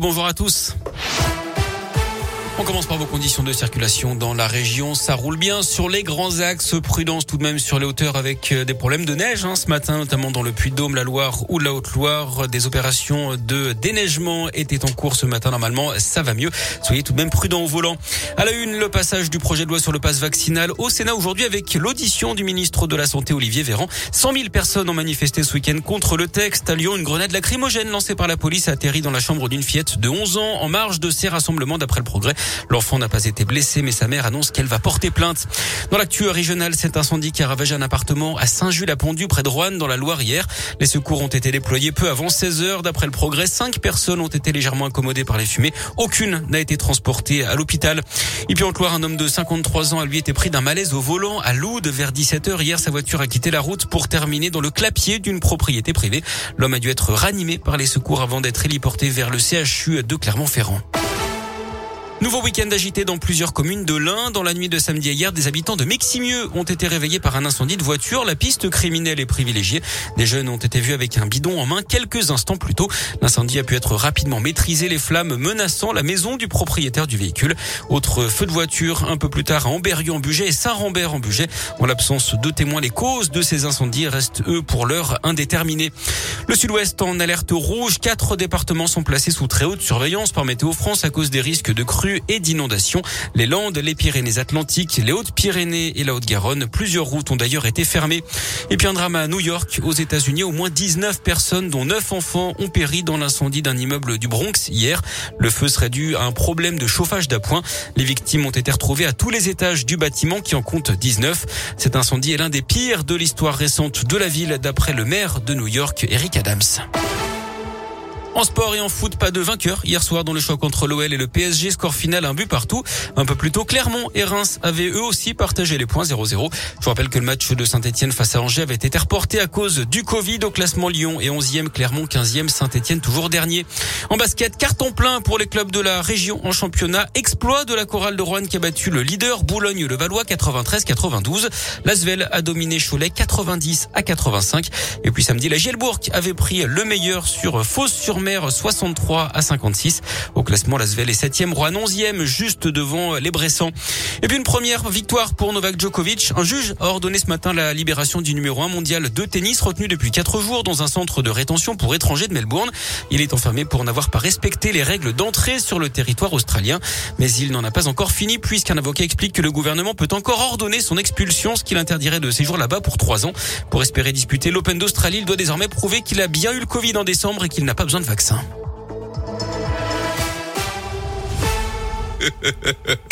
Bonjour à tous. On commence par vos conditions de circulation dans la région. Ça roule bien sur les grands axes. Prudence tout de même sur les hauteurs avec euh, des problèmes de neige hein, ce matin, notamment dans le Puy-de-Dôme, la Loire ou la Haute-Loire. Des opérations de déneigement étaient en cours ce matin. Normalement, ça va mieux. Soyez tout de même prudents au volant. À la une, le passage du projet de loi sur le passe vaccinal au Sénat aujourd'hui avec l'audition du ministre de la Santé Olivier Véran. 100 000 personnes ont manifesté ce week-end contre le texte. À Lyon, une grenade lacrymogène lancée par la police a atterri dans la chambre d'une fillette de 11 ans en marge de ces rassemblements d'après le progrès. L'enfant n'a pas été blessé, mais sa mère annonce qu'elle va porter plainte. Dans l'actu régionale, cet incendie qui a ravagé un appartement à Saint-Jules-à-Pondu, près de Roanne, dans la Loire hier. Les secours ont été déployés peu avant 16 heures. D'après le progrès, cinq personnes ont été légèrement incommodées par les fumées. Aucune n'a été transportée à l'hôpital. Et puis en Loire, un homme de 53 ans a lui été pris d'un malaise au volant à Loud vers 17 heures. Hier, sa voiture a quitté la route pour terminer dans le clapier d'une propriété privée. L'homme a dû être ranimé par les secours avant d'être héliporté vers le CHU de Clermont-Ferrand. Nouveau week-end agité dans plusieurs communes de l'Ain. Dans la nuit de samedi à hier, des habitants de Meximieux ont été réveillés par un incendie de voiture. La piste criminelle est privilégiée. Des jeunes ont été vus avec un bidon en main quelques instants plus tôt. L'incendie a pu être rapidement maîtrisé, les flammes menaçant la maison du propriétaire du véhicule. Autre feu de voiture un peu plus tard à Amberieu en Bugey et Saint-Rambert en Bugey. En l'absence de témoins, les causes de ces incendies restent eux pour l'heure indéterminées. Le sud-ouest en alerte rouge. Quatre départements sont placés sous très haute surveillance par Météo France à cause des risques de crues et d'inondations. Les Landes, les Pyrénées-Atlantiques, les Hautes-Pyrénées et la Haute-Garonne. Plusieurs routes ont d'ailleurs été fermées. Et puis un drame à New York, aux États-Unis. Au moins 19 personnes, dont 9 enfants, ont péri dans l'incendie d'un immeuble du Bronx hier. Le feu serait dû à un problème de chauffage d'appoint. Les victimes ont été retrouvées à tous les étages du bâtiment qui en compte 19. Cet incendie est l'un des pires de l'histoire récente de la ville d'après le maire de New York, Eric Adams. En sport et en foot, pas de vainqueur hier soir dans le choix contre l'OL et le PSG. Score final, un but partout. Un peu plus tôt, Clermont et Reims avaient eux aussi partagé les points 0-0. Je rappelle que le match de Saint-Etienne face à Angers avait été reporté à cause du Covid au classement Lyon et 11e, Clermont 15e, Saint-Etienne toujours dernier. En basket, carton plein pour les clubs de la région en championnat. Exploit de la chorale de Rouen qui a battu le leader Boulogne-le-Valois 93-92. L'Asvel a dominé Cholet 90 à 85. Et puis samedi, la Gielbourg avait pris le meilleur sur Fausse sur 63 à 56. Au classement, Lasvel est 7e, Rouen 11e, juste devant les Bressans. Et puis une première victoire pour Novak Djokovic. Un juge a ordonné ce matin la libération du numéro 1 mondial de tennis retenu depuis 4 jours dans un centre de rétention pour étrangers de Melbourne. Il est enfermé pour n'avoir pas respecté les règles d'entrée sur le territoire australien. Mais il n'en a pas encore fini puisqu'un avocat explique que le gouvernement peut encore ordonner son expulsion, ce qui l'interdirait de séjour là-bas pour 3 ans. Pour espérer disputer l'Open d'Australie, il doit désormais prouver qu'il a bien eu le Covid en décembre et qu'il n'a pas besoin de vaccin.